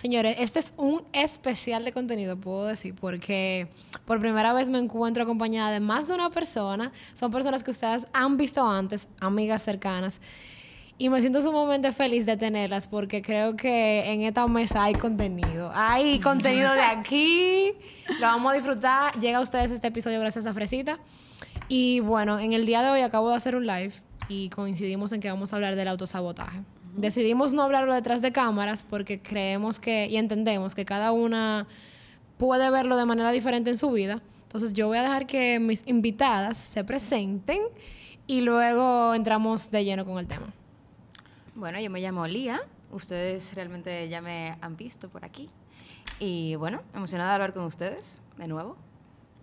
Señores, este es un especial de contenido, puedo decir, porque por primera vez me encuentro acompañada de más de una persona. Son personas que ustedes han visto antes, amigas cercanas. Y me siento sumamente feliz de tenerlas porque creo que en esta mesa hay contenido. Hay contenido de aquí. Lo vamos a disfrutar. Llega a ustedes este episodio gracias a Fresita. Y bueno, en el día de hoy acabo de hacer un live y coincidimos en que vamos a hablar del autosabotaje. Decidimos no hablarlo detrás de cámaras porque creemos que y entendemos que cada una puede verlo de manera diferente en su vida. Entonces yo voy a dejar que mis invitadas se presenten y luego entramos de lleno con el tema. Bueno, yo me llamo Lía. Ustedes realmente ya me han visto por aquí. Y bueno, emocionada de hablar con ustedes de nuevo.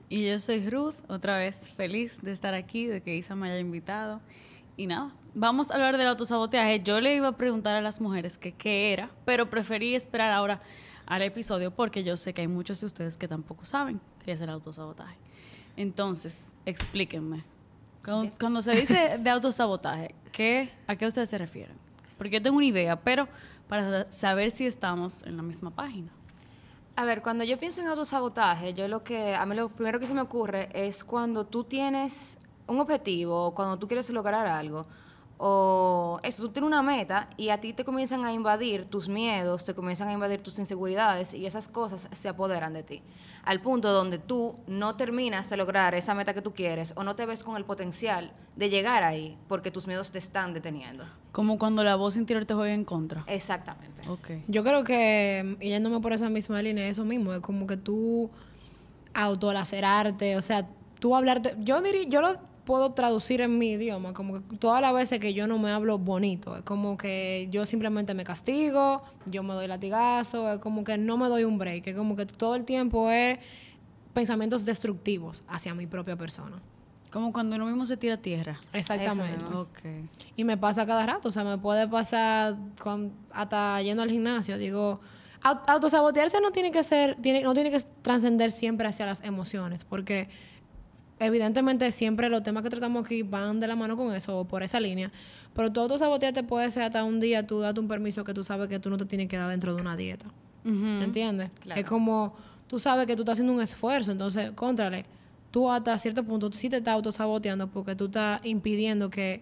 Y yo soy Ruth, otra vez feliz de estar aquí, de que Isa me haya invitado. Y nada, vamos a hablar del autosaboteaje. Yo le iba a preguntar a las mujeres que qué era, pero preferí esperar ahora al episodio porque yo sé que hay muchos de ustedes que tampoco saben qué es el autosabotaje. Entonces, explíquenme. Cuando, cuando se dice de autosabotaje, ¿qué, ¿a qué ustedes se refieren? Porque yo tengo una idea, pero para saber si estamos en la misma página. A ver, cuando yo pienso en autosabotaje, yo lo que a mí lo primero que se me ocurre es cuando tú tienes un objetivo, cuando tú quieres lograr algo, o eso, tú tienes una meta y a ti te comienzan a invadir tus miedos, te comienzan a invadir tus inseguridades y esas cosas se apoderan de ti. Al punto donde tú no terminas de lograr esa meta que tú quieres o no te ves con el potencial de llegar ahí porque tus miedos te están deteniendo. Como cuando la voz interior te juega en contra. Exactamente. Ok. Yo creo que, y yéndome por esa misma línea, eso mismo, es como que tú autolacerarte, o sea, tú hablarte, yo diría, yo lo puedo traducir en mi idioma, como que todas las veces que yo no me hablo bonito, es como que yo simplemente me castigo, yo me doy latigazo, es como que no me doy un break, es como que todo el tiempo es pensamientos destructivos hacia mi propia persona. Como cuando uno mismo se tira a tierra. Exactamente. Y me pasa cada rato, o sea, me puede pasar con, hasta yendo al gimnasio, digo, au- autosabotearse no tiene que ser, tiene, no tiene que trascender siempre hacia las emociones, porque evidentemente siempre los temas que tratamos aquí van de la mano con eso o por esa línea, pero tu autosabotearte puede ser hasta un día tú date un permiso que tú sabes que tú no te tienes que dar dentro de una dieta. Ujú. ¿Entiendes? Claro. Es como tú sabes que tú estás haciendo un esfuerzo, entonces, contrale, tú hasta cierto punto sí te estás autosaboteando porque tú estás impidiendo que,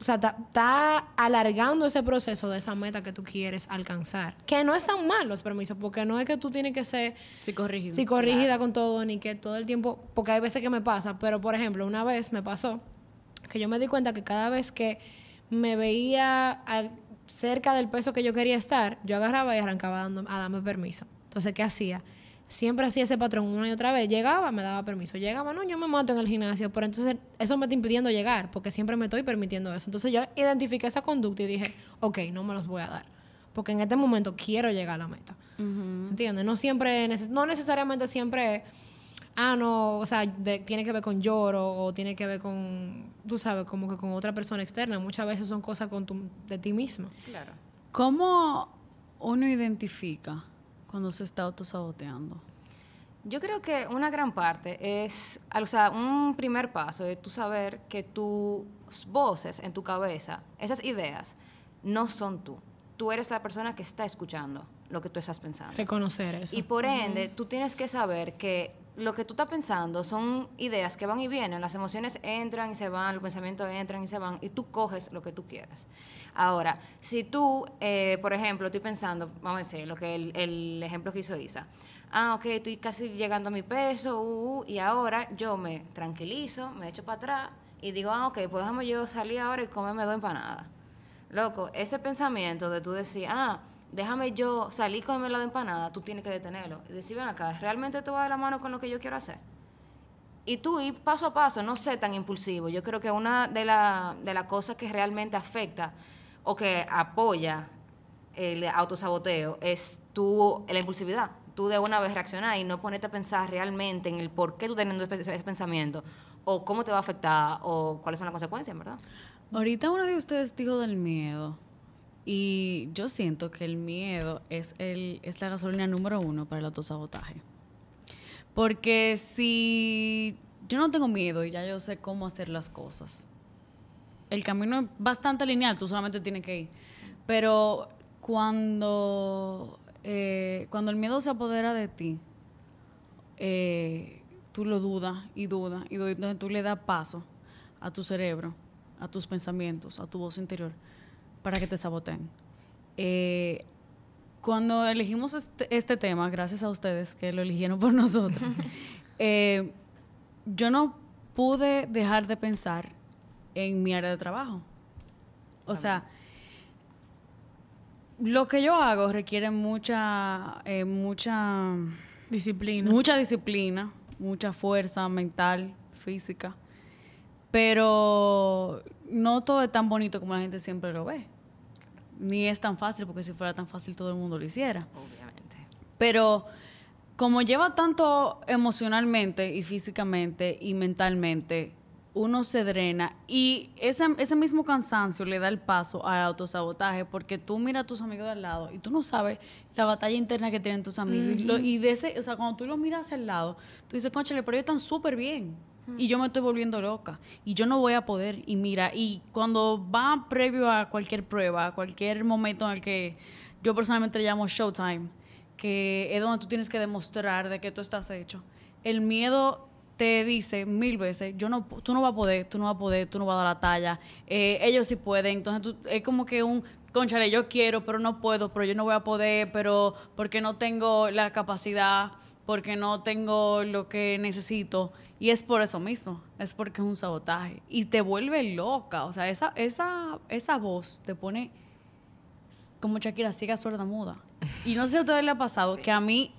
o sea, está alargando ese proceso de esa meta que tú quieres alcanzar. Que no es tan mal los permisos, porque no es que tú tienes que ser Psicorrígido. psicorrígida con todo, ni que todo el tiempo, porque hay veces que me pasa, pero por ejemplo, una vez me pasó que yo me di cuenta que cada vez que me veía cerca del peso que yo quería estar, yo agarraba y arrancaba dando- a darme permiso. Entonces, ¿qué hacía? Siempre hacía ese patrón una y otra vez. Llegaba, me daba permiso. Llegaba, no, yo me mato en el gimnasio. Pero entonces eso me está impidiendo llegar, porque siempre me estoy permitiendo eso. Entonces yo identifiqué esa conducta y dije, ok, no me los voy a dar. Porque en este momento quiero llegar a la meta. Ujú. ¿Entiendes? No siempre, neces- no necesariamente siempre, ah, no, o sea, de- tiene que ver con lloro o tiene que ver con, tú sabes, como que con otra persona externa. Muchas veces son cosas con tu- de ti mismo. Claro. ¿Cómo uno identifica cuando se está autosaboteando? Yo creo que una gran parte es, o sea, un primer paso es tú saber que tus voces en tu cabeza, esas ideas, no son tú. Tú eres la persona que está escuchando lo que tú estás pensando. Reconocer eso. Y por ende, tú tienes que saber que lo que tú estás pensando son ideas que van y vienen, las emociones entran y se van, los pensamientos entran y se van, y tú coges lo que tú quieras. Ahora, si tú, eh, por ejemplo, estoy pensando, vamos a decir, lo que el, ejemplo que hizo Isa, ah, ok, estoy casi llegando a mi peso, uh, uh, y ahora yo me tranquilizo, me echo para atrás y digo, ah, ok, pues déjame yo salir ahora y comerme dos empanadas. Loco, ese pensamiento de tú decir, ah, déjame yo salir con la de empanada, tú tienes que detenerlo. Y decir, ven acá, ¿realmente te va de la mano con lo que yo quiero hacer? Y tú ir paso a paso, no sé tan impulsivo. Yo creo que una de las de las cosas que realmente afecta o que apoya el autosaboteo es tu, la impulsividad. Tú de una vez reaccionar y no ponerte a pensar realmente en el por qué tú teniendo ese, ese pensamiento o cómo te va a afectar o cuáles son las consecuencias, ¿verdad? Ahorita uno de ustedes dijo del miedo. Y yo siento que el miedo es, el, es la gasolina número uno para el autosabotaje. Porque si yo no tengo miedo y ya yo sé cómo hacer las cosas, el camino es bastante lineal, tú solamente tienes que ir. Pero cuando eh, cuando el miedo se apodera de ti, eh, tú lo dudas y dudas y entonces tú le das paso a tu cerebro, a tus pensamientos, a tu voz interior, para que te saboteen. Eh, cuando elegimos este, este tema, gracias a ustedes que lo eligieron por nosotros, eh, yo no pude dejar de pensar en mi área de trabajo. O sea, lo que yo hago requiere mucha, eh, mucha Disciplina. mucha disciplina, mucha fuerza mental, física, pero no todo es tan bonito como la gente siempre lo ve. Ni es tan fácil, porque si fuera tan fácil todo el mundo lo hiciera. Obviamente. Pero como lleva tanto emocionalmente y físicamente y mentalmente, uno se drena y ese, ese mismo cansancio le da el paso al autosabotaje porque tú miras a tus amigos de al lado y tú no sabes la batalla interna que tienen tus amigos. y, lo- y de ese, o sea, cuando tú los miras el lado, tú dices, conchale, pero ellos están súper bien. Y yo me estoy volviendo loca. Y yo no voy a poder. Y mira, y cuando va previo a cualquier prueba, a cualquier momento en el que yo personalmente le llamo showtime, que es donde tú tienes que demostrar de que tú estás hecho. El miedo te dice mil veces, yo no, tú no vas a poder, tú no vas a poder, tú no vas a dar la talla, eh, ellos sí pueden, entonces tú- es como que un, conchale, yo quiero, pero no puedo, pero yo no voy a poder, pero porque no tengo la capacidad, porque no tengo lo que necesito, y es por eso mismo, es porque es un sabotaje, y te vuelve loca, o sea, esa, esa, esa voz te pone como Shakira, ciega, sorda, muda. Y no sé si a ustedes les ha pasado que a mí,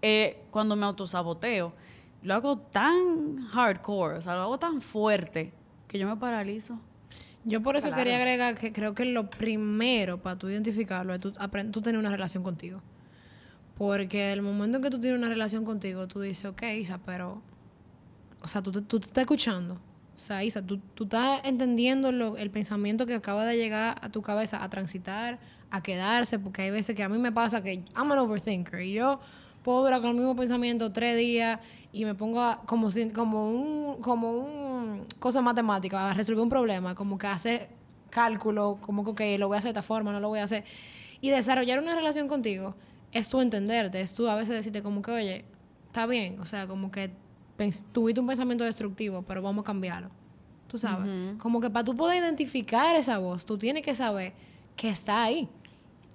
eh, cuando me autosaboteo, lo hago tan hardcore, o sea, lo hago tan fuerte, que yo me paralizo. Yo por eso Claro. quería agregar que creo que lo primero para tú identificarlo es tú, aprend- tú tener una relación contigo. Porque el momento en que tú tienes una relación contigo, tú dices, ok, Isa, pero... O sea, tú, tú te estás escuchando. O sea, Isa, tú, tú estás entendiendo lo- el pensamiento que acaba de llegar a tu cabeza a transitar, a quedarse, porque hay veces que a mí me pasa que I'm an overthinker y yo puedo durar con el mismo pensamiento tres días y me pongo a- como, si- como un como un cosa matemática a resolver un problema, como que hace cálculo, como que lo voy a hacer de esta forma, no lo voy a hacer. Y desarrollar una relación contigo es tú entenderte, es tú a veces decirte como que, oye, está bien, o sea, como que tuviste un pensamiento destructivo, pero vamos a cambiarlo. Tú sabes, como que para tú poder identificar esa voz, tú tienes que saber que está ahí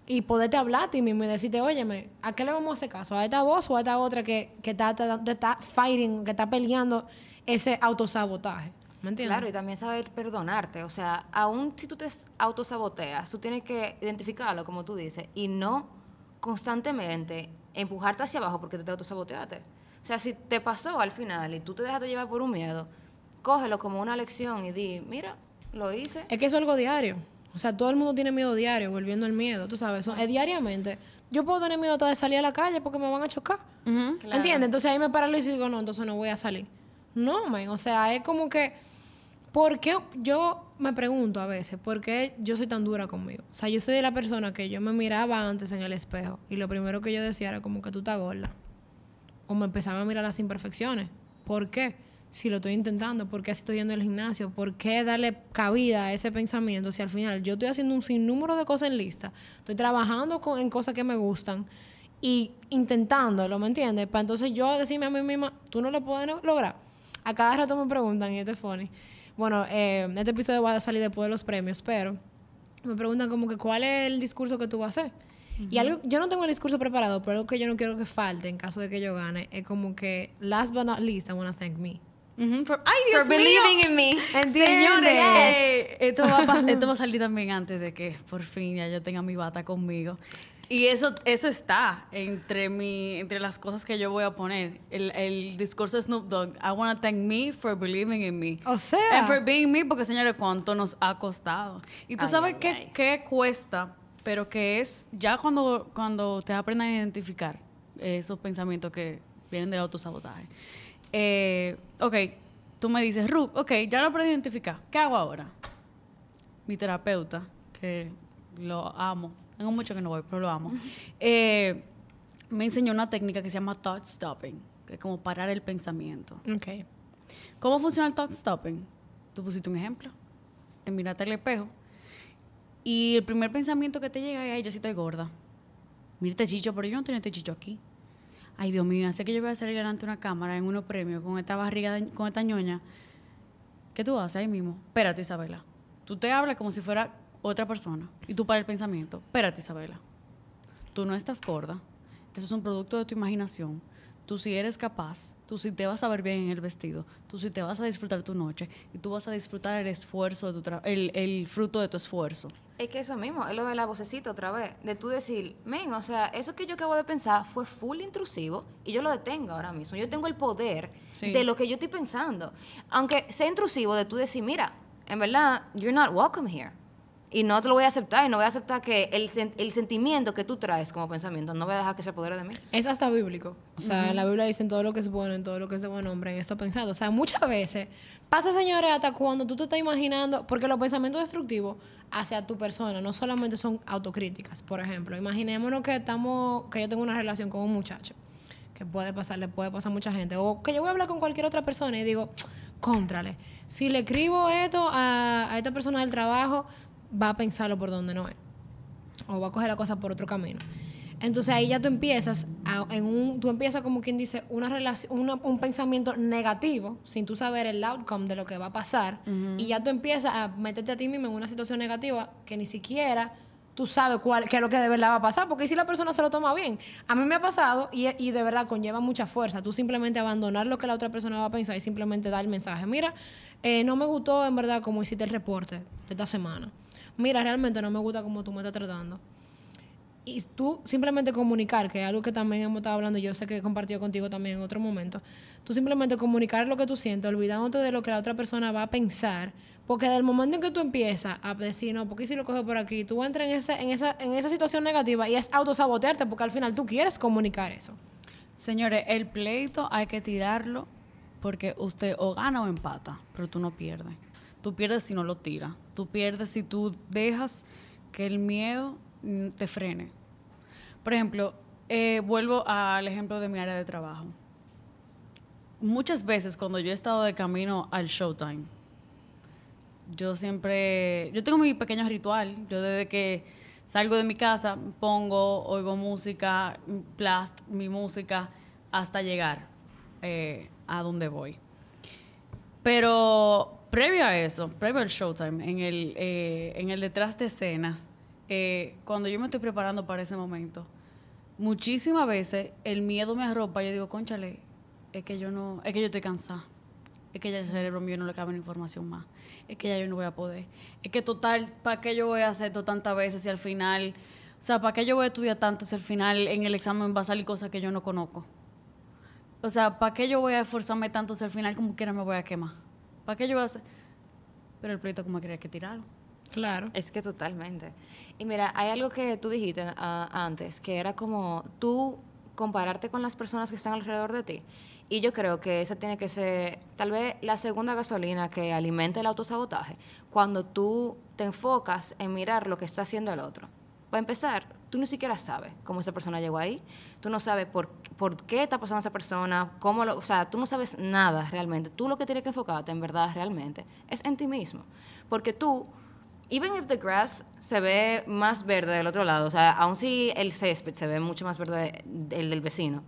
y poderte hablar a ti mismo y decirte, óyeme, ¿a qué le vamos a hacer caso? ¿A esta voz o a esta otra que, que está, está, está fighting, que está peleando ese autosabotaje? ¿Me entiendes? Claro, y también saber perdonarte. O sea, aún si tú te autosaboteas, tú tienes que identificarlo, como tú dices, y no constantemente empujarte hacia abajo porque te autosaboteaste. O sea, si te pasó al final y tú te dejaste llevar por un miedo, cógelo como una lección y di, mira, lo hice. Es que eso es algo diario. O sea, todo el mundo tiene miedo diario, volviendo al miedo, tú sabes. Eso es diariamente. Yo puedo tener miedo hasta de salir a la calle porque me van a chocar. Claro. ¿Entiendes? Entonces ahí me paralizo y digo, no, entonces no voy a salir. No, men. O sea, es como que. ¿Por qué? Yo me pregunto a veces, ¿por qué yo soy tan dura conmigo? O sea, yo soy de la persona que yo me miraba antes en el espejo y lo primero que yo decía era como que tú estás gorda. O me empezaba a mirar las imperfecciones. ¿Por qué? Si lo estoy intentando, ¿por qué si estoy yendo al gimnasio? ¿Por qué darle cabida a ese pensamiento si al final yo estoy haciendo un sinnúmero de cosas en lista? Estoy trabajando con- en cosas que me gustan y intentándolo, ¿me entiendes? Para entonces yo decirme a mí misma, tú no lo puedes lograr. A cada rato me preguntan, y esto es funny. Bueno, eh, este episodio va a salir después de los premios, pero me preguntan como que cuál es el discurso que tú vas a hacer. Y algo, yo no tengo el discurso preparado, pero algo que yo no quiero que falte en caso de que yo gane es como que, last but not least, I want to thank me. Ujú, for- ¡Ay, Dios mío! in me. Señores, Yes. esto, va esto va a salir también antes de que por fin ya yo tenga mi bata conmigo. Y eso, eso está entre, mi, entre las cosas que yo voy a poner. El, el discurso de Snoop Dogg. I want to thank me for believing in me. O sea. And for being me, porque señores, cuánto nos ha costado. Y tú Ay, sabes ay, qué, ay. qué cuesta, pero que es ya cuando, cuando te aprendan a identificar esos pensamientos que vienen del autosabotaje. Eh, ok, tú me dices, Ruth, ok, ya lo aprendí a identificar. ¿Qué hago ahora? Mi terapeuta, que lo amo, tengo mucho que no voy, pero lo amo, eh, me enseñó una técnica que se llama thought stopping, que es como parar el pensamiento. Ok. ¿Cómo funciona el thought stopping? Tú pusiste un ejemplo, te miraste al espejo y el primer pensamiento que te llega es, ay, yo sí estoy gorda. mira este chicho, pero yo no tengo este chicho aquí. Ay, Dios mío, hace que yo voy a salir delante de una cámara en unos premios con esta barriga, de- con esta ñoña. ¿Qué tú haces ahí mismo? Espérate, Isabela. Tú te hablas como si fuera otra persona. Y tú para el pensamiento. Espérate, Isabela. Tú no estás gorda. Eso es un producto de tu imaginación. Tú sí eres capaz. Tú sí te vas a ver bien en el vestido. Tú sí te vas a disfrutar tu noche. Y tú vas a disfrutar el esfuerzo de tu el, el fruto de tu esfuerzo. Es que eso mismo, es lo de la vocecita otra vez, de tú decir, men, o sea, eso que yo acabo de pensar fue full intrusivo y yo lo detengo ahora mismo. Yo tengo el poder Sí. de lo que yo estoy pensando. Aunque sea intrusivo, de tú decir, mira, en verdad, you're not welcome here. Y no te lo voy a aceptar y no voy a aceptar que el, el sentimiento que tú traes como pensamiento, no voy a dejar que se apodere de mí. Es hasta bíblico. O sea, en la Biblia dicen todo lo que es bueno, en todo lo que es de buen hombre, en esto pensado. O sea, muchas veces pasa, señores, hasta cuando tú te estás imaginando, porque los pensamientos destructivos hacia tu persona no solamente son autocríticas. Por ejemplo, imaginémonos que estamos, que yo tengo una relación con un muchacho, que puede pasar, le puede pasar a mucha gente, o que yo voy a hablar con cualquier otra persona y digo, contrale, si le escribo esto a, a esta persona del trabajo, va a pensarlo por donde no es. O va a coger la cosa por otro camino. Entonces ahí ya tú empiezas a- en un, tú empiezas como quien dice una relación, una- un pensamiento negativo sin tú saber el outcome de lo que va a pasar. Y ya tú empiezas a meterte a ti mismo en una situación negativa que ni siquiera tú sabes cuál qué es lo que de verdad va a pasar. Porque si la persona se lo toma bien a mí me ha pasado y, y de verdad conlleva mucha fuerza. Tú simplemente abandonar lo que la otra persona va a pensar y simplemente dar el mensaje. Mira eh, no me gustó en verdad como hiciste el reporte de esta semana mira realmente no me gusta como tú me estás tratando y tú simplemente comunicar, que es algo que también hemos estado hablando, yo sé que he compartido contigo también en otro momento, tú simplemente comunicar lo que tú sientes, olvidándote de lo que la otra persona va a pensar, porque del momento en que tú empiezas a decir, no, porque si lo coge por aquí, tú entras en esa, en esa, en esa situación negativa y es autosabotearte, porque al final tú quieres comunicar eso. Señores, el pleito hay que tirarlo porque usted o gana o empata, pero tú no pierdes. Tú pierdes si no lo tiras. Tú pierdes si tú dejas que el miedo mm, te frene. Por ejemplo, eh, vuelvo al ejemplo de mi área de trabajo. Muchas veces cuando yo he estado de camino al Showtime, yo siempre, yo tengo mi pequeño ritual. Yo desde que salgo de mi casa pongo, oigo música, plast mi música hasta llegar eh, a donde voy. Pero previo a eso, previo al showtime, en el, eh, en el detrás de escenas, eh, cuando yo me estoy preparando para ese momento, muchísimas veces el miedo me arropa. Yo digo, conchale, es que yo no, es que yo estoy cansada. Es que ya el cerebro mío no le cabe la información más. Es que ya yo no voy a poder. Es que total, ¿para qué yo voy a hacer esto tantas veces si al final, o sea, ¿para qué yo voy a estudiar tanto si al final en el examen va a salir cosas que yo no conozco? O sea, ¿para qué yo voy a esforzarme tanto si al final como quiera me voy a quemar? ¿Para qué yo voy a hacer? Pero el proyecto como quería que tirarlo. Claro. Es que totalmente. Y mira, hay algo que tú dijiste ah, antes, que era como tú compararte con las personas que están alrededor de ti. Y yo creo que esa tiene que ser tal vez la segunda gasolina que alimenta el autosabotaje, cuando tú te enfocas en mirar lo que está haciendo el otro. Para empezar, tú ni siquiera sabes cómo esa persona llegó ahí, tú no sabes por, por qué está pasando esa persona, cómo lo, o sea, tú no sabes nada realmente. Tú lo que tienes que enfocarte en verdad realmente es en ti mismo. Porque tú, even if the grass se ve más verde del otro lado, o sea, aun si el césped se ve mucho más verde del del vecino,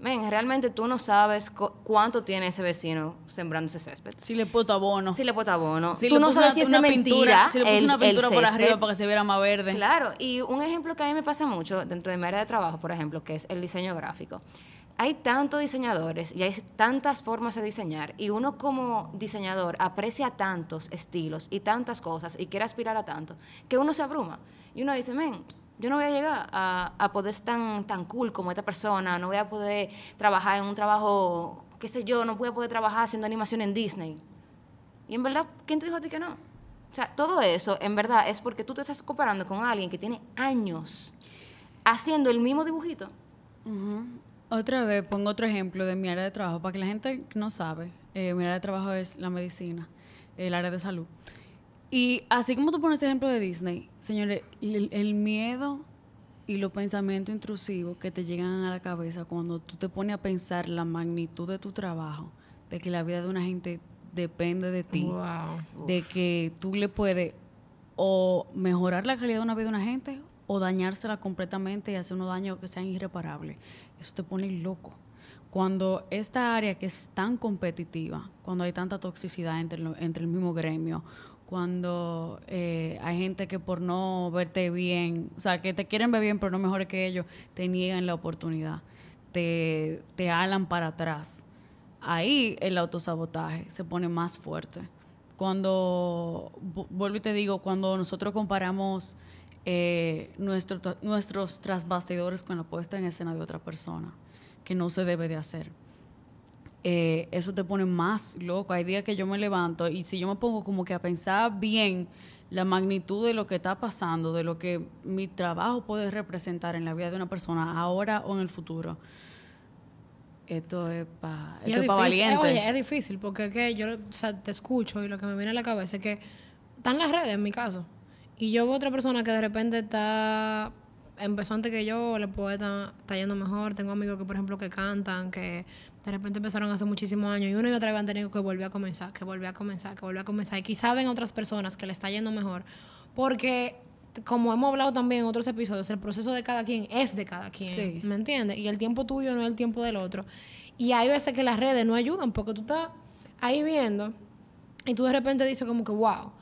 men, realmente tú no sabes cu- cuánto tiene ese vecino sembrando ese césped. Si le puso abono. Si le puso abono. Si tú no sabes una- si es de una mentira. pintura, si le puso el- una pintura por arriba para que se viera más verde. Claro, y un ejemplo que a mí me pasa mucho dentro de mi área de trabajo, por ejemplo, que es el diseño gráfico. Hay tantos diseñadores y hay tantas formas de diseñar y uno como diseñador aprecia tantos estilos y tantas cosas y quiere aspirar a tanto que uno se abruma y uno dice, men, yo no voy a llegar a, a poder ser tan, tan cool como esta persona, no voy a poder trabajar en un trabajo, qué sé yo, no voy a poder trabajar haciendo animación en Disney. Y en verdad, ¿quién te dijo a ti que no? O sea, todo eso, en verdad, es porque tú te estás comparando con alguien que tiene años haciendo el mismo dibujito. Ujú. Otra vez pongo otro ejemplo de mi área de trabajo, para que la gente no sabe, eh, mi área de trabajo es la medicina, el área de salud. Y así como tú pones ese ejemplo de Disney, señores, el, el miedo y los pensamientos intrusivos que te llegan a la cabeza cuando tú te pones a pensar la magnitud de tu trabajo, de que la vida de una gente depende de ti, Wow. de que tú le puedes o mejorar la calidad de una vida de una gente o dañársela completamente y hacer unos daños que sean irreparables. Eso te pone loco. Cuando esta área que es tan competitiva, cuando hay tanta toxicidad entre, lo- entre el mismo gremio, cuando eh, hay gente que por no verte bien, o sea, que te quieren ver bien pero no mejores que ellos, te niegan la oportunidad, te, te alan para atrás. Ahí el autosabotaje se pone más fuerte. Cuando, vu- vuelvo y te digo, cuando nosotros comparamos eh, nuestros trasbastidores con la puesta en escena de otra persona, que no se debe de hacer eh, eso te pone más loco. Hay días que yo me levanto y si yo me pongo como que a pensar bien la magnitud de lo que está pasando, de lo que mi trabajo puede representar en la vida de una persona ahora o en el futuro, esto es para es pa' difícil. valiente. Eh, oye, es difícil porque es que yo o sea, te escucho y lo que me viene a la cabeza es que están las redes en mi caso. Y yo veo otra persona que de repente está empezó antes que yo, le puede estar está yendo mejor. Tengo amigos que, por ejemplo, que cantan, que de repente empezaron hace muchísimos años y una y otra vez han tenido que volver a comenzar, que volver a comenzar, que volver a comenzar. Y quizá ven otras personas que le está yendo mejor. Porque, como hemos hablado también en otros episodios, el proceso de cada quien es de cada quien. Sí. ¿Me entiendes? Y el tiempo tuyo no es el tiempo del otro. Y hay veces que las redes no ayudan porque tú estás ahí viendo y tú de repente dices como que, wow.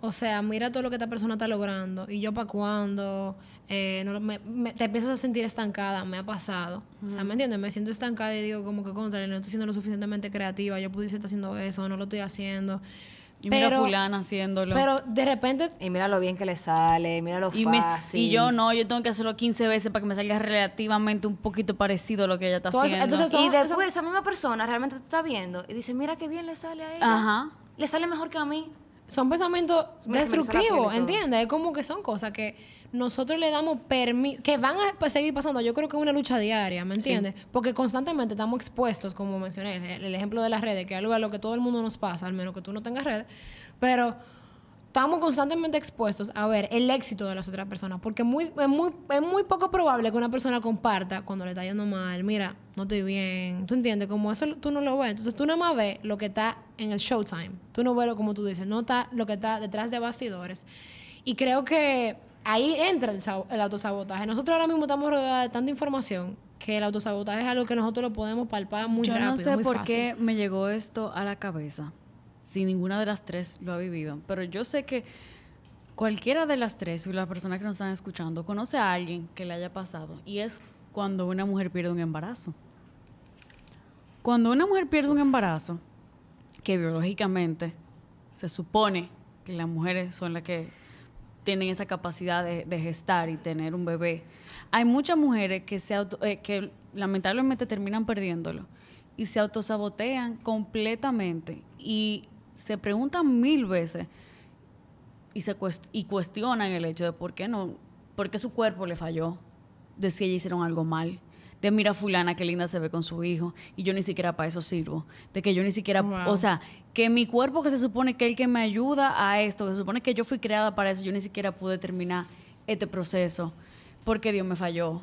O sea, mira todo lo que esta persona está logrando. Y yo para cuándo. Eh, no, lo- me- me- te empiezas a sentir estancada. Me ha pasado. O sea, ¿me entiendes? Me siento estancada y digo como que contra, no estoy siendo lo suficientemente creativa. Yo pudiese estar haciendo eso, no lo estoy haciendo. y mira fulana haciéndolo. Pero de repente Y mira lo bien que le sale, mira lo y, me- fácil. y yo no, yo tengo que hacerlo 15 veces para que me salga relativamente un poquito parecido a lo que ella está haciendo. entonces, Y después esa misma persona realmente te está viendo y dice, mira qué bien le sale a ella. Ajá. Le sale mejor que a mí. Son pensamientos destructivos. ¿entiendes? Es como que son cosas que nosotros le damos permiso, que van a seguir pasando. Yo creo que es una lucha diaria, ¿me entiendes? Porque constantemente estamos expuestos, como mencioné, el, el ejemplo de las redes, que es algo a lo que todo el mundo nos pasa, al menos que tú no tengas redes, pero estamos constantemente expuestos a ver el éxito de las otras personas, porque muy, es, muy, es muy poco probable que una persona comparta cuando le está yendo mal, mira, no estoy bien, ¿tú entiendes? Como eso tú no lo ves, entonces tú nada más ves lo que está en el showtime, tú no ves lo como tú dices, no está lo que está detrás de bastidores. Y creo que ahí entra el, el autosabotaje. Nosotros ahora mismo estamos rodeados de tanta información que el autosabotaje es algo que nosotros lo podemos palpar muy Yo rápido, no sé muy por fácil. qué me llegó esto a la cabeza, si ninguna de las tres lo ha vivido, pero yo sé que cualquiera de las tres, y las personas que nos están escuchando, conoce a alguien que le haya pasado, y es cuando una mujer pierde un embarazo. Cuando una mujer pierde un embarazo, que biológicamente se supone que las mujeres son las que tienen esa capacidad de, de gestar y tener un bebé. Hay muchas mujeres que, se auto- eh, que lamentablemente terminan perdiéndolo y se autosabotean completamente y se preguntan mil veces y se cuest- y cuestionan el hecho de por qué no, por qué su cuerpo le falló, de si ellas hicieron algo mal, de mira fulana qué linda se ve con su hijo y yo ni siquiera para eso sirvo, de que yo ni siquiera, Wow. o sea, que mi cuerpo que se supone que es el que me ayuda a esto, que se supone que yo fui creada para eso, yo ni siquiera pude terminar este proceso porque Dios me falló,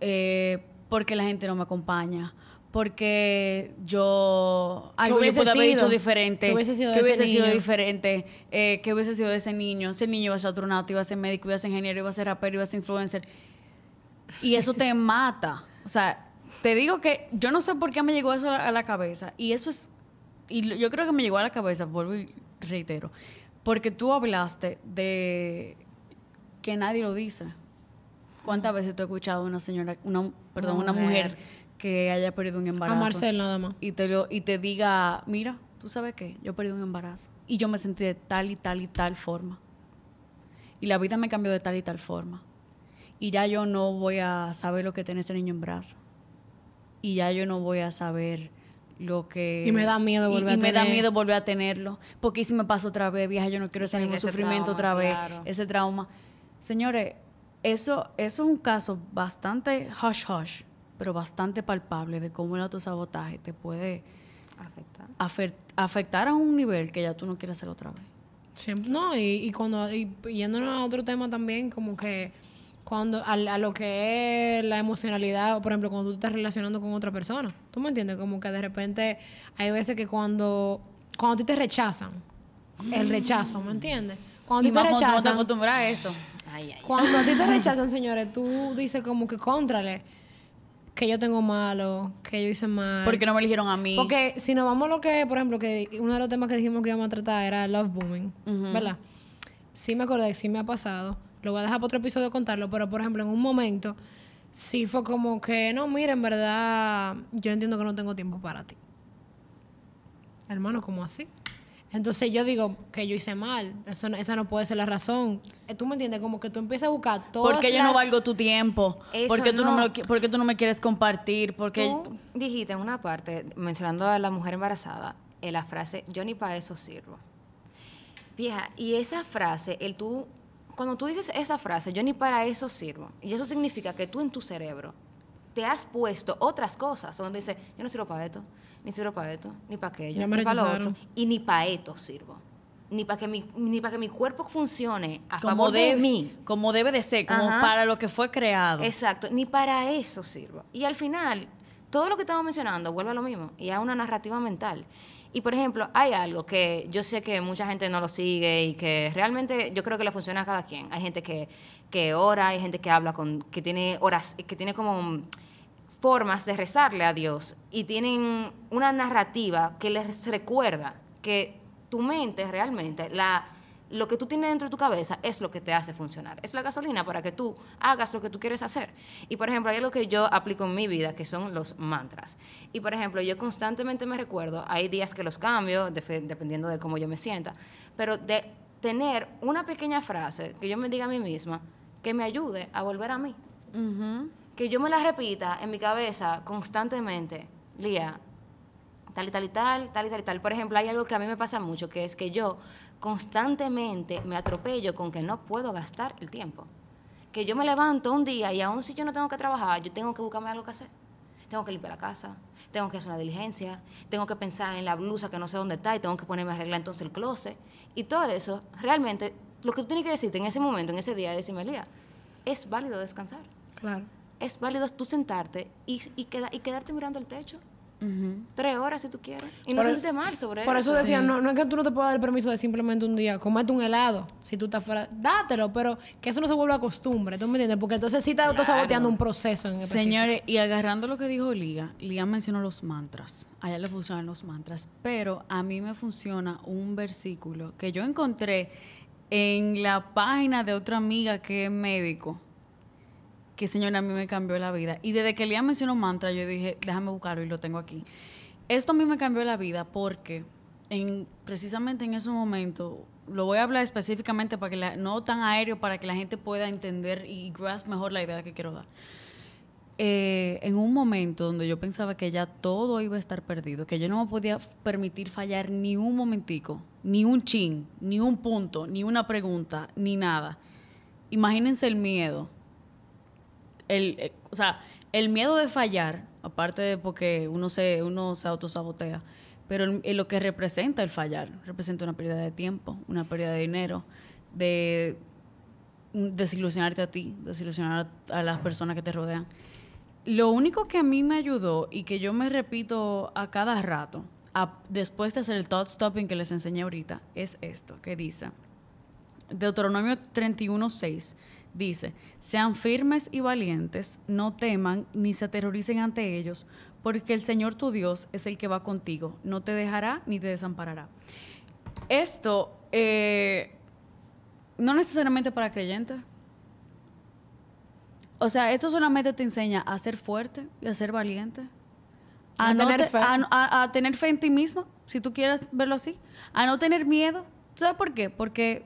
eh, porque la gente no me acompaña. Porque yo algo yo hubiese pude haber sido? hecho diferente, ¿Qué hubiese sido que ese hubiese sido diferente, eh, que hubiese sido de ese niño. Ese niño iba a ser astronauta, iba a ser médico, iba a ser ingeniero, iba a ser rapero, iba a ser influencer. Y eso te mata. O sea, te digo que yo no sé por qué me llegó eso a la, a la cabeza. Y eso es. Y yo creo que me llegó a la cabeza, vuelvo y reitero. Porque tú hablaste de que nadie lo dice. ¿Cuántas veces tú has escuchado a una señora, una, perdón, Una una mujer. Que haya perdido un A embarazo? Marcel nada más. y te, lo, y te diga, mira, tú sabes qué, yo perdí un embarazo y yo me sentí de tal y tal y tal forma. Y la vida me cambió de tal y tal forma. Y ya yo no voy a saber lo que tiene ese niño en brazo. Y ya yo no voy a saber lo que... Y me da miedo y- volver y, a me da miedo volver a tenerlo. Porque ¿y si me pasa otra vez, vieja, yo no quiero ese mismo sufrimiento trauma, otra vez, claro. ese trauma. Señores, eso, eso es un caso bastante hush hush, pero bastante palpable de cómo el autosabotaje te puede Afecta. afer- afectar a un nivel que ya tú no quieres hacer otra vez. Siempre- no, y, y cuando, y yéndonos a otro tema también, como que cuando, a, a lo que es la emocionalidad, o por ejemplo, cuando tú te estás relacionando con otra persona, ¿tú me entiendes? Como que de repente hay veces que cuando, cuando a ti te rechazan, el rechazo, ¿me entiendes? Cuando Y a ti te no te rechazan, acostumbras a eso. Ay, ay. Cuando a ti te rechazan, señores, tú dices como que contrale, que yo tengo malo, que yo hice mal. Porque no me eligieron a mí. Porque si nos vamos a lo que, por ejemplo, que uno de los temas que dijimos que íbamos a tratar era love booming, ¿verdad? Sí me acordé, sí me ha pasado. Lo voy a dejar para otro episodio contarlo, pero por ejemplo, en un momento sí fue como que, no, mira, en verdad, yo entiendo que no tengo tiempo para ti. Hermano, ¿cómo así? Entonces yo digo que yo hice mal. Eso, esa no puede ser la razón. Eh, ¿Tú me entiendes? Como que tú empiezas a buscar todas porque yo no valgo tu tiempo. Eso porque tú no, me lo qui- porque tú no me quieres compartir. Porque Tú dijiste en una parte, mencionando a la mujer embarazada, en la frase, yo ni para eso sirvo. Vieja, y esa frase, el tú, cuando tú dices esa frase, yo ni para eso sirvo, y eso significa que tú en tu cerebro te has puesto otras cosas, donde dices, yo no sirvo para esto, ni sirvo para esto, ni para aquello, ni para lo otro, y ni para esto sirvo. Ni para que mi, ni para que mi cuerpo funcione a como, favor de debe, mí. como debe de ser, como Ajá. para lo que fue creado. Exacto, ni para eso sirvo. Y al final, todo lo que estamos mencionando vuelve a lo mismo, y a una narrativa mental. Y por ejemplo, hay algo que yo sé que mucha gente no lo sigue y que realmente yo creo que le funciona a cada quien. Hay gente que, que ora, hay gente que habla con, que tiene horas, que tiene como formas de rezarle a Dios y tienen una narrativa que les recuerda que tu mente realmente, la, lo que tú tienes dentro de tu cabeza es lo que te hace funcionar. Es la gasolina para que tú hagas lo que tú quieres hacer. Y por ejemplo, hay algo que yo aplico en mi vida, que son los mantras. Y por ejemplo, yo constantemente me recuerdo, hay días que los cambio, dependiendo de cómo yo me sienta, pero de tener una pequeña frase que yo me diga a mí misma que me ayude a volver a mí Ujú. Que yo me la repita en mi cabeza constantemente, Lía, tal y tal y tal, tal y tal y tal. Por ejemplo, hay algo que a mí me pasa mucho, que es que yo constantemente me atropello con que no puedo gastar el tiempo. Que yo me levanto un día y aún si yo no tengo que trabajar, yo tengo que buscarme algo que hacer. Tengo que limpiar la casa, tengo que hacer una diligencia, tengo que pensar en la blusa que no sé dónde está y tengo que ponerme a arreglar entonces el closet. Y todo eso, realmente, lo que tú tienes que decirte en ese momento, en ese día, es decirme, Lía, es válido descansar Claro. Es válido tú sentarte y, y, queda- y quedarte mirando el techo. Tres horas si tú quieres. Y no Por- sentirte mal sobre Por eso eso. decía, Sí. no, no es que tú no te puedas dar el permiso de simplemente un día comerte un helado si tú estás fuera. Dátelo, pero que eso no se vuelva costumbre, ¿tú me entiendes? Porque entonces sí estás saboteando un proceso en. Señores, y agarrando lo que dijo Lía, Lía mencionó los mantras. A ella le funcionan los mantras, pero a mí me funciona un versículo que yo encontré en la página de otra amiga que es médico, que señora a mí me cambió la vida. Y desde que Lía mencionó mantra, yo dije, déjame buscarlo y lo tengo aquí. Esto a mí me cambió la vida porque en, precisamente en ese momento, lo voy a hablar específicamente para que la- no tan aéreo para que la gente pueda entender y grasp mejor la idea que quiero dar. Eh, en un momento donde yo pensaba que ya todo iba a estar perdido, que yo no me podía permitir fallar ni un momentico, ni un chin, ni un punto, ni una pregunta, ni nada. Imagínense el miedo. El, eh, o sea, el miedo de fallar, aparte de porque uno se, uno se autosabotea, pero el- lo que representa el fallar, representa una pérdida de tiempo, una pérdida de dinero, de desilusionarte a ti, desilusionar a las personas que te rodean. Lo único que a mí me ayudó y que yo me repito a cada rato, después de hacer el thought stopping que les enseñé ahorita, es esto, que dice, Deuteronomio 31.6 dice, sean firmes y valientes, no teman ni se aterroricen ante ellos, porque el Señor tu Dios es el que va contigo, no te dejará ni te desamparará. Esto, eh, no necesariamente para creyentes. O sea, esto solamente te enseña a ser fuerte y a ser valiente. A, no tener te- fe. a- a- a tener fe en ti mismo, si tú quieres verlo así. A no tener miedo. ¿Sabes por qué? Porque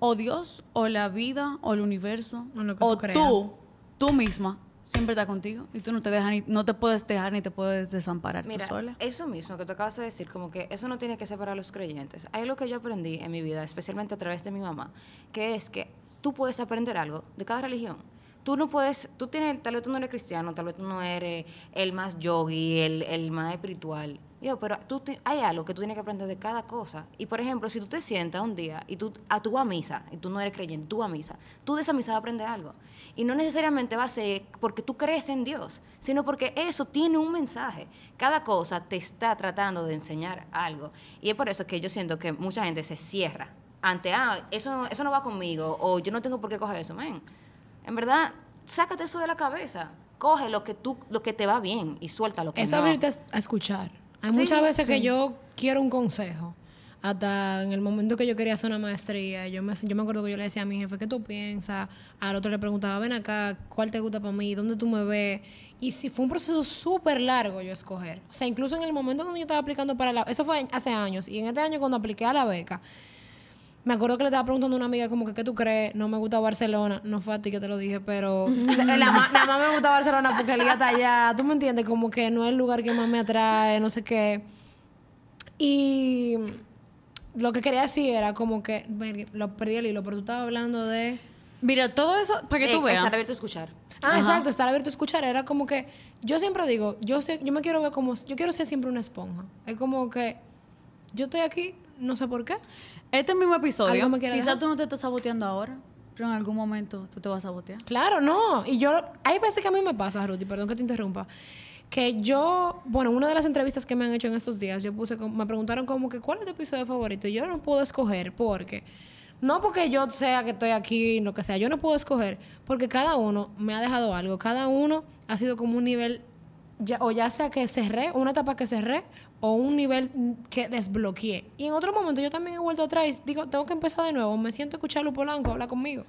o Dios, o la vida, o el universo, O lo que o tú creas. tú, tú misma, siempre está contigo. Y tú no te dejas ni, no te puedes dejar ni te puedes desamparar Mira, tú sola. eso mismo que tú acabas de decir, como que eso no tiene que ser para los creyentes. Hay algo que yo aprendí en mi vida, especialmente a través de mi mamá, que es que tú puedes aprender algo de cada religión. Tú no puedes, tú tienes, tal vez tú no eres cristiano, tal vez tú no eres el más yogi, el, el más espiritual. Yo, pero tú te- hay algo que tú tienes que aprender de cada cosa. Y por ejemplo, si tú te sientas un día y tú, a tú vas a misa, y tú no eres creyente, tú a misa, tú de esa misa vas a aprender algo. Y no necesariamente va a ser porque tú crees en Dios, sino porque eso tiene un mensaje. Cada cosa te está tratando de enseñar algo. Y es por eso que yo siento que mucha gente se cierra ante, ah, eso, eso no va conmigo, o yo no tengo por qué coger eso, men. En verdad, sácate eso de la cabeza. Coge lo que tú, lo que te va bien y suelta lo que Es no. abrirte a escuchar. Hay Sí, muchas veces que yo quiero un consejo. Hasta en el momento que yo quería hacer una maestría, yo me, yo me acuerdo que yo le decía a mi jefe, ¿qué tú piensas? Al otro le preguntaba, ven acá, ¿cuál te gusta para mí? ¿Dónde tú me ves? Y si fue un proceso súper largo yo escoger. O sea, incluso en el momento cuando yo estaba aplicando para la... Eso fue hace años. Y en este año cuando apliqué a la beca, me acuerdo que le estaba preguntando a una amiga como que, ¿qué tú crees? No me gusta Barcelona. No fue a ti que te lo dije, pero nada más me gusta Barcelona porque el día está allá. ¿Tú me entiendes? Como que no es el lugar que más me atrae, no sé qué. Y lo que quería decir era como que, ver, lo perdí el hilo, pero tú estabas hablando de... Mira, todo eso, para que Eh, tú veas. Estar abierto a escuchar. Ah, Ajá. exacto, estar abierto a escuchar. Era como que, yo siempre digo, yo sé, yo me quiero ver como, yo quiero ser siempre una esponja. Es como que yo estoy aquí, no sé por qué. Este mismo episodio, ¿Algo me quiere quizás tú no te estás saboteando ahora, pero en algún momento tú te vas a sabotear. Claro, no. Y yo, hay veces que a mí me pasa, Ruth, y perdón que te interrumpa, que yo, bueno, una de las entrevistas que me han hecho en estos días, yo puse, me preguntaron como que, ¿cuál es tu episodio favorito? Y yo no puedo escoger porque, no porque yo sea que estoy aquí, lo que sea, yo no puedo escoger porque cada uno me ha dejado algo, cada uno ha sido como un nivel, ya, o ya sea que cerré, una etapa que cerré, o un nivel que desbloqueé. Y en otro momento yo también he vuelto atrás y digo, tengo que empezar de nuevo, me siento a escuchar a Luis Polanco, habla conmigo.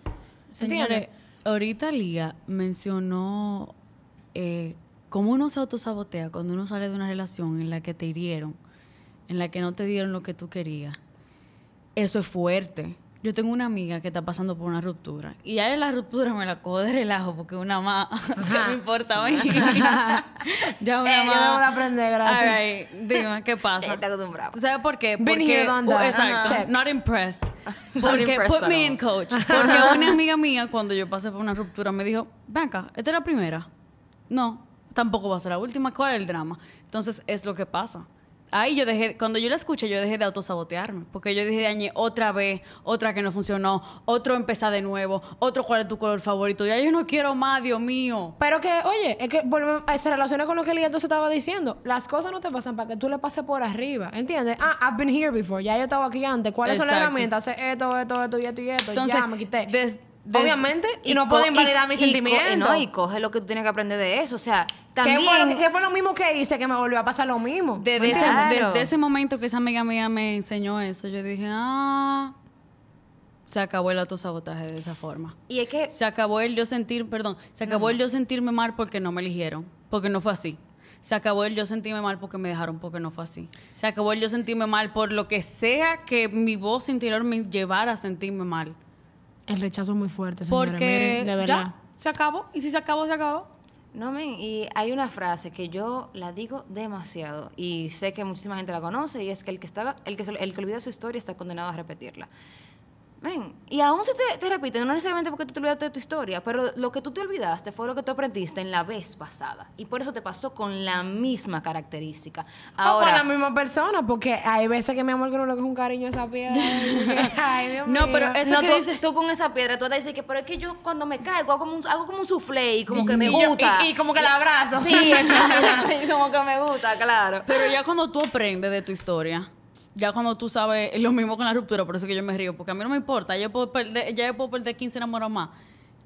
Señores, ahorita Lía mencionó eh, cómo uno se autosabotea cuando uno sale de una relación en la que te hirieron, en la que no te dieron lo que tú querías. Eso es fuerte. Yo tengo una amiga que está pasando por una ruptura y ya en la ruptura me la cojo de relajo porque una más, ¿qué me importa a mí? ya una Eh, yo más. debo de aprender, gracias. All right, dime, ¿qué pasa? Está acostumbrado. ¿Tú sabes por qué? Been Porque, oh, that. exacto, Check. not impressed. Not Porque impressed put me in coach. Porque una amiga mía cuando yo pasé por una ruptura me dijo, "Ven acá, esta es la primera." No, tampoco va a ser la última. ¿Cuál es el drama? Entonces es lo que pasa. Ahí yo dejé, cuando yo la escuché, yo dejé de autosabotearme. Porque yo dije, dañé otra vez, otra que no funcionó, otro empezar de nuevo, otro cuál es tu color favorito. Ya yo no quiero más, Dios mío. Pero que, oye, es que volvemos- eh, se relaciona con lo que Lía entonces estaba diciendo. Las cosas no te pasan para que tú le pases por arriba. ¿Entiendes? Ah, I've been here before. Ya yo estaba aquí antes. ¿Cuáles son las Exacto. herramientas? Hacer esto, esto, esto y esto y esto. Entonces, ya me quité. des- Obviamente. Y, no puedo invalidar mis sentimientos. Y, no, y coge lo que tú tienes que aprender de eso. O sea, ¿Qué también... fue, lo, qué fue lo mismo que hice que me volvió a pasar lo mismo? Desde ese momento que esa amiga mía me enseñó eso, yo dije, ah, se acabó el autosabotaje de esa forma. Y es que... Se acabó el yo sentir, perdón, se acabó el yo sentirme mal porque no me eligieron, porque no fue así. Se acabó el yo sentirme mal porque me dejaron, porque no fue así. Se acabó el yo sentirme mal por lo que sea que mi voz interior me llevara a sentirme mal. El rechazo es muy fuerte, señores. Porque miren, de verdad. ya, se acabó. Y si se acabó, se acabó. No, men, y hay una frase que yo la digo demasiado y sé que muchísima gente la conoce y es que el que está el que, el que olvida su historia está condenado a repetirla. Men, y aún se te, te repite, no necesariamente porque tú te olvidaste de tu historia, pero lo que tú te olvidaste fue lo que tú aprendiste en la vez pasada. Y por eso te pasó con la misma característica. o con Ahora, la misma persona, porque hay veces que mi amor que no le coge un cariño a esa piedra. Ay, Dios No, mío. pero es- Eso no, que tú, dice- tú con esa piedra, tú vas a decir que, pero es que yo cuando me caigo hago como un, hago como un soufflé y como que me yo- gusta. y- y como que la abrazo. Sí, exacto. y como que me gusta, claro. Pero ya cuando tú aprendes de tu historia, ya cuando tú sabes, es lo mismo con la ruptura, por eso que yo me río, porque a mí no me importa, yo puedo perder, ya yo puedo perder 15 enamorados más.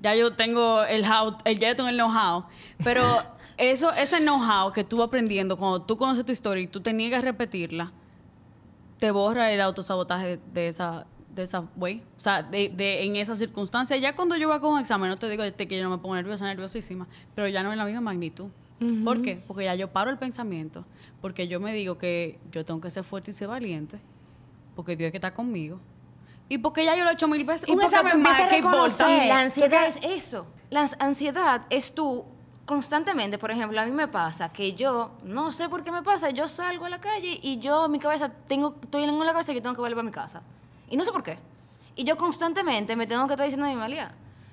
Ya yo tengo el how, el, ya yo tengo el know-how. Pero eso, ese know-how que tú vas aprendiendo cuando tú conoces tu historia y tú te niegas a repetirla, te borra el autosabotaje de, de esa de esa way, o sea, de, de- en esa circunstancia. Ya cuando yo voy con un examen, no te digo este, que yo no me pongo nerviosa, nerviosísima, pero ya no en la misma magnitud. ¿Por qué? Porque ya yo paro el pensamiento, porque yo me digo que yo tengo que ser fuerte y ser valiente, porque Dios es que está conmigo. Y porque ya yo lo he hecho mil veces. Y Un porque examen tú más, ¿qué importa? la ansiedad es eso. La ansiedad es tú constantemente, por ejemplo, a mí me pasa que yo, no sé por qué me pasa, yo salgo a la calle y yo en mi cabeza tengo, estoy en la cabeza que yo tengo que volver a mi casa. Y no sé por qué. Y yo constantemente me tengo que estar diciendo a mi María,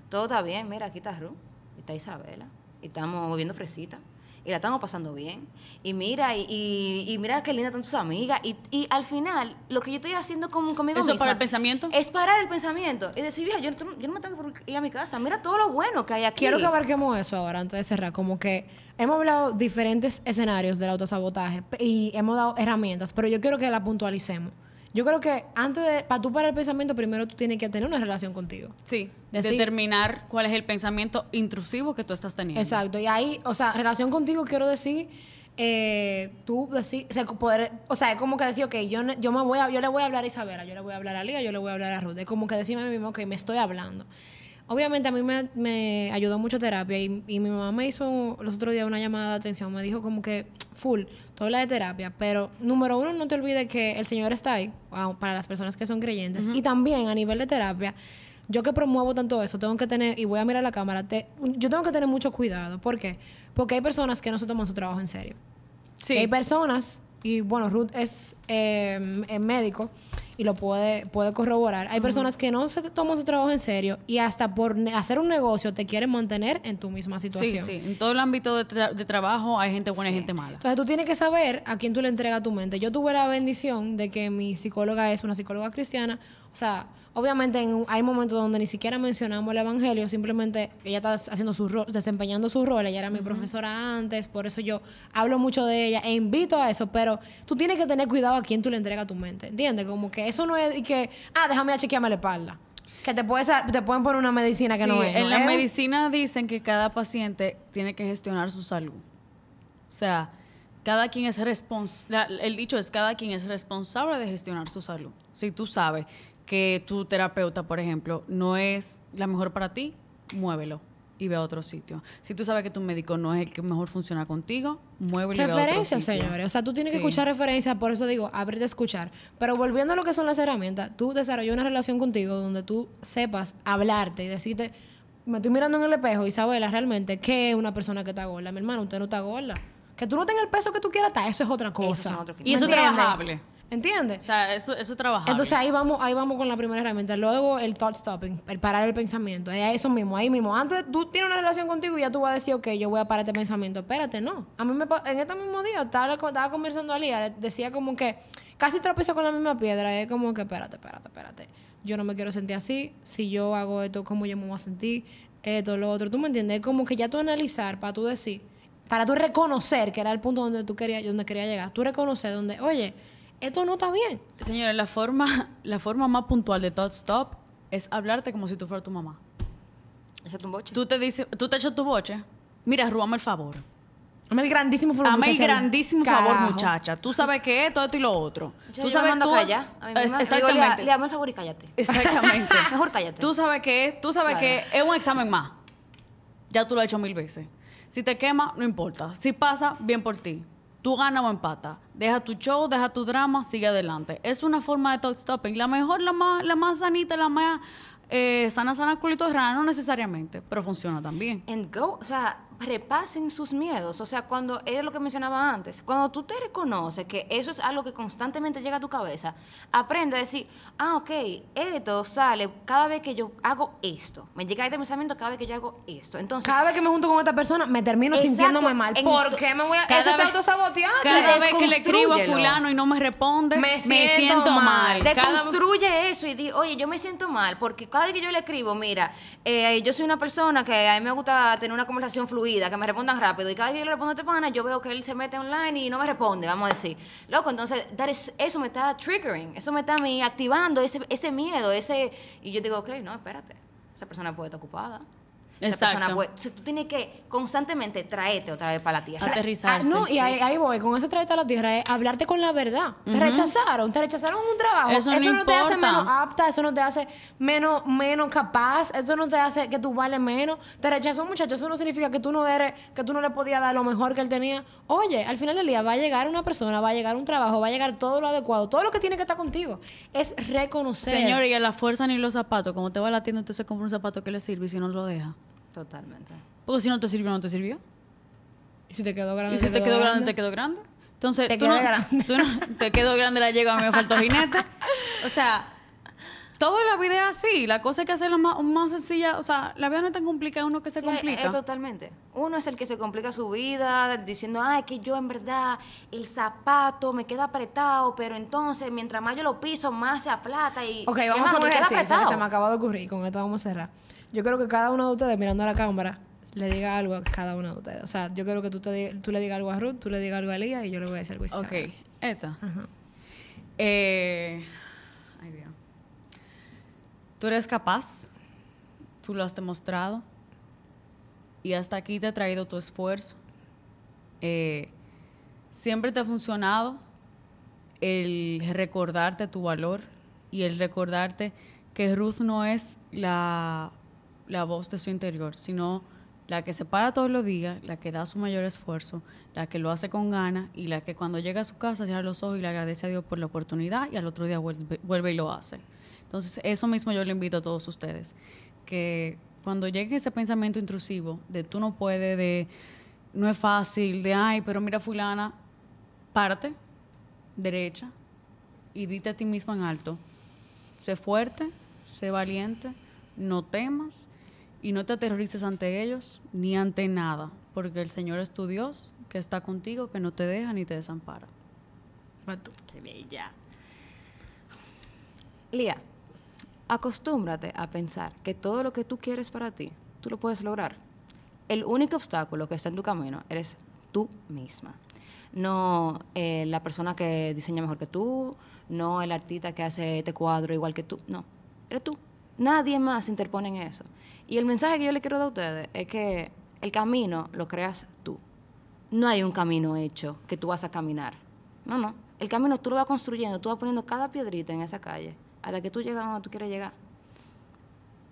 todo está bien, mira, aquí está Ru, está Isabela, y estamos moviendo fresita, y la estamos pasando bien. Y mira, y, y- y mira qué linda están tus amigas. Y, y al final, lo que yo estoy haciendo con, conmigo ¿Eso misma para el pensamiento? es parar el pensamiento y decir, vieja, yo, no- yo no me tengo que ir a mi casa. Mira todo lo bueno que hay aquí. Quiero que abarquemos eso ahora, antes de cerrar. Como que hemos hablado diferentes escenarios del autosabotaje y hemos dado herramientas, pero yo quiero que la puntualicemos. Yo creo que antes de, para tú parar el pensamiento, primero tú tienes que tener una relación contigo. Sí, Decir- determinar cuál es el pensamiento intrusivo que tú estás teniendo. Exacto. Y ahí, o sea, relación contigo quiero decir, eh, tú decir, poder, o sea, es como que decir, ok, yo, yo me voy a, yo le voy a hablar a Isabela, yo le voy a hablar a Lía, yo le voy a hablar a Ruth. Es como que decirme a mí mismo, ok, me estoy hablando. Obviamente a mí me, me ayudó mucho terapia y, y mi mamá me hizo los otros días una llamada de atención, me dijo como que, full, tú hablas de terapia, pero número uno, no te olvides que el Señor está ahí, wow, para las personas que son creyentes. Y también a nivel de terapia, yo que promuevo tanto eso, tengo que tener, y voy a mirar la cámara, te- yo tengo que tener mucho cuidado. ¿Por qué? Porque hay personas que no se toman su trabajo en serio. Sí. Hay personas, y bueno, Ruth es, eh, es médico y lo puede, puede corroborar. Hay personas que no se toman su trabajo en serio y hasta por hacer un negocio te quieren mantener en tu misma Sí, situación. sí. En todo el ámbito de, tra- de trabajo hay gente buena y Sí. gente mala. Entonces tú tienes que saber a quién tú le entregas tu mente. Yo tuve la bendición de que mi psicóloga es una psicóloga cristiana. O sea, obviamente en- hay momentos donde ni siquiera mencionamos el evangelio, simplemente ella está haciendo su rol, desempeñando su rol. Ella era mi profesora antes, por eso yo hablo mucho de ella e invito a eso, pero tú tienes que tener cuidado a quién tú le entregas tu mente. ¿Entiendes? Como que eso no es y que, ah, déjame a chequearme la espalda. Que te, puedes, te pueden poner una medicina que Sí, no es. en ¿no la medicina dicen que cada paciente tiene que gestionar su salud. O sea, cada quien es responsable, el dicho es cada quien es responsable de gestionar su salud. Si tú sabes que tu terapeuta, por ejemplo, no es la mejor para ti, muévelo y ve a otro sitio. Si tú sabes que tu médico no es el que mejor funciona contigo, muévelo y ve a otro Referencias, sitio. señores. O sea, tú tienes que escuchar referencias, por eso digo, abrirte a escuchar. Pero volviendo a lo que son las herramientas, tú desarrollas una relación contigo donde tú sepas hablarte y decirte, me estoy mirando en el espejo, Isabela, realmente, ¿qué es una persona que está gorda? Mi hermano, usted no está gorda. Que tú no tengas el peso que tú quieras estar, eso es otra cosa. otros Y eso es trabajable. ¿Entiendes? O sea, eso, eso es trabajable. Entonces ahí vamos, ahí vamos con la primera herramienta. Luego el thought stopping, el parar el pensamiento. Es eso mismo, ahí mismo. Antes tú tienes una relación contigo y ya tú vas a decir, ok, yo voy a parar este pensamiento. Espérate, no. A mí me en este mismo día estaba, estaba conversando a Lía, decía como que casi tropiezo con la misma piedra. Es como que, espérate, espérate, espérate. Yo no me quiero sentir así. Si yo hago esto, ¿cómo yo me voy a sentir? Esto, lo otro. ¿Tú me entiendes? Es como que ya tú analizar para tú decir, para tú reconocer que era el punto donde tú querías, donde quería llegar. Tú reconocer donde, oye, esto no está bien. Señores, la forma, la forma más puntual de Thought Stop es hablarte como si tú fueras tu mamá. Échate un boche. Tú te dices, tú te echas tu boche. Mira, rúbame el favor. Hazme el grandísimo favor. Dame el muchacha, grandísimo favor, carajo. muchacha. Tú sabes que esto, esto y lo otro. Yo, tú yo sabes me mando tú- a callar. A mí Es-. Digo, exactamente. Lea, Lea, hazme el favor y cállate. Exactamente. Mejor cállate. Tú sabes que, tú sabes Claro. que es un examen más. Ya tú lo has hecho mil veces. Si te quema, no importa. Si pasa, bien por ti. Tú ganas o empatas. Deja tu show, deja tu drama, sigue adelante. Es una forma de talk stopping. La mejor, la más, la más sanita, la más eh, sana, sana, culito no necesariamente, pero funciona también. Repasen sus miedos. O sea, cuando era lo que mencionaba antes, cuando tú te reconoces que eso es algo que constantemente llega a tu cabeza, aprende a decir, ah, ok, esto sale cada vez que yo hago esto. Me llega este pensamiento cada vez que yo hago esto. Entonces, Cada vez que me junto con esta persona, me termino Exacto. sintiéndome mal. ¿Por qué me voy a...? Cada Eso es vez- autosabotear. Cada vez que le escribo a fulano y no me responde, Me me, siento mal. mal. Cada- Deconstruye eso y di, oye, yo me siento mal porque cada vez que yo le escribo, mira, eh, yo soy una persona que a mí me gusta tener una conversación fluida, que me respondan rápido y cada vez que yo le respondo a este pana, yo veo que él se mete online y no me responde, vamos a decir. Loco, entonces eso me está triggering, eso me está a activando ese, ese miedo, ese... Y yo digo, ok, no, espérate, esa persona puede estar ocupada. Esa Exacto. persona puede... Entonces tú tienes que constantemente traerte otra vez para la tierra. Aterrizarse. Ah, no, y sí. ahí, ahí voy, con ese traído a la tierra, es hablarte con la verdad. Te rechazaron, te rechazaron un trabajo. Eso no te hace menos apta, eso no te hace menos, menos capaz, eso no te hace que tú vales menos. Te rechazó un muchacho, eso no significa que tú no eres, que tú no le podías dar lo mejor que él tenía. Oye, al final del día va a llegar una persona, va a llegar un trabajo, va a llegar todo lo adecuado, todo lo que tiene que estar contigo. Es reconocer. Señor, y a la fuerza ni los zapatos. Como te va a la tienda, usted se compra un zapato que le sirve y si no lo deja. Totalmente. Porque si no te sirvió, no te sirvió. Y si te quedó grande, Y si te quedó grande, te quedó grande. Entonces, Te tú quedó no, grande. tú no- te quedó grande la llega, a mí me faltó jinete. O sea, todo en la vida es así. La cosa hay que hacerla más, más sencilla. O sea, la vida no es tan complicada, uno que se Sí, complica. totalmente. Uno es el que se complica su vida diciendo, ay, que yo en verdad el zapato me queda apretado, pero entonces mientras más yo lo piso, más se aplata y... Ok, y, vamos a un te queda ejercicio que se me acaba de ocurrir. Con esto vamos a cerrar. Yo creo que cada uno de ustedes, mirando a la cámara, le diga algo a cada uno de ustedes. O sea, yo creo que tú, te tú le digas algo a Ruth, tú le digas algo a Lía y yo le voy a decir algo a. Ok, esta. Eh, Tú eres capaz, tú lo has demostrado y hasta aquí te ha traído tu esfuerzo. Eh, siempre te ha funcionado el recordarte tu valor y el recordarte que Ruth no es la, la voz de su interior, sino la que se para todos los días, la que da su mayor esfuerzo, la que lo hace con ganas y la que cuando llega a su casa cierra los ojos y le agradece a Dios por la oportunidad y al otro día vuelve, y lo hace. Entonces, eso mismo yo le invito a todos ustedes, que cuando llegue ese pensamiento intrusivo de tú no puedes, de no es fácil, de ay, pero mira fulana, parte, derecha, y dite a ti mismo en alto, sé fuerte, sé valiente, no temas y no te aterrorices ante ellos ni ante nada, porque el Señor es tu Dios, que está contigo, que no te deja ni te desampara. Qué bella. Lía, acostúmbrate a pensar que todo lo que tú quieres para ti, tú lo puedes lograr. El único obstáculo que está en tu camino eres tú misma. No eh, la persona que diseña mejor que tú, no el artista que hace este cuadro igual que tú, no, eres tú. Nadie más interpone en eso. Y el mensaje que yo le quiero dar a ustedes es que el camino lo creas tú. No hay un camino hecho que tú vas a caminar. No, no. El camino tú lo vas construyendo, tú vas poniendo cada piedrita en esa calle hasta que tú llegas donde tú quieres llegar.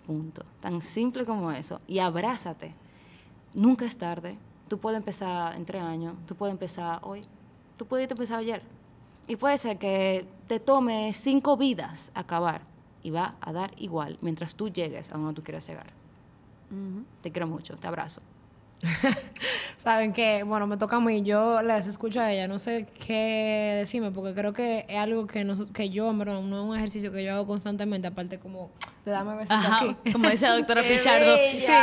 Punto. Tan simple como eso. Y abrázate. Nunca es tarde. Tú puedes empezar en tres años, tú puedes empezar hoy, tú puedes empezar ayer. Y puede ser que te tome cinco vidas acabar y va a dar igual mientras tú llegues a donde tú quieres llegar. Te quiero mucho, te abrazo. Saben que, bueno, me toca a mí, yo les escucho a ella, no sé qué decirme, porque creo que es algo que, no, que yo, no es un ejercicio que yo hago constantemente, aparte como de darme besitos aquí. Como dice la doctora Pichardo.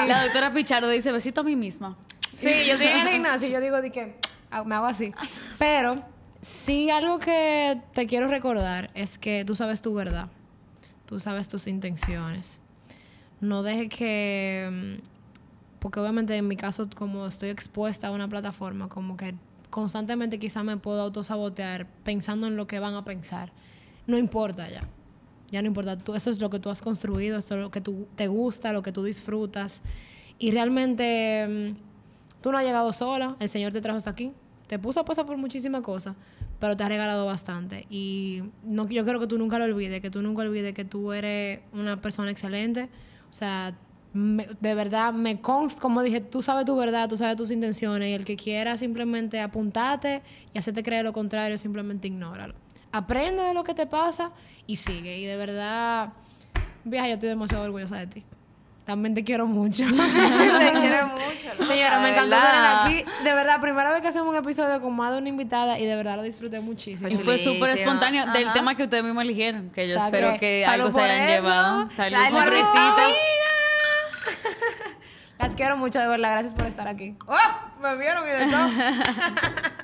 La doctora Pichardo dice besito a mí misma. Sí, yo estoy en el gimnasio y yo digo de que ah, me hago así. Pero sí algo que te quiero recordar es que tú sabes tu verdad, tú sabes tus intenciones. No dejes que mm, porque obviamente en mi caso, como estoy expuesta a una plataforma, como que constantemente quizá me puedo autosabotear pensando en lo que van a pensar. No importa ya. Ya no importa. Tú, esto es lo que tú has construido, esto es lo que tú, te gusta, lo que tú disfrutas. Y realmente mm, tú no has llegado sola. El Señor te trajo hasta aquí. Te puso a pasar por muchísimas cosas, pero te ha regalado bastante. Y no, yo creo que tú nunca lo olvides, que tú nunca olvides que tú eres una persona excelente. O sea, de verdad me consta, como dije, tú sabes tu verdad, tú sabes tus intenciones y el que quiera simplemente apuntarte y hacerte creer lo contrario, simplemente ignóralo. Aprende de lo que te pasa y sigue. Y de verdad, vieja, yo estoy demasiado orgullosa de ti. También te quiero mucho. te quiero mucho. Señora, me encantó tener aquí. De verdad, primera vez que hacemos un episodio con más de una invitada y de verdad lo disfruté muchísimo. Y fue súper espontáneo del tema que ustedes mismos eligieron, que yo espero que algo se hayan llevado. Salud, Salud Las quiero mucho, de verdad. Gracias por estar aquí. ¡Oh! Me vieron y de todo.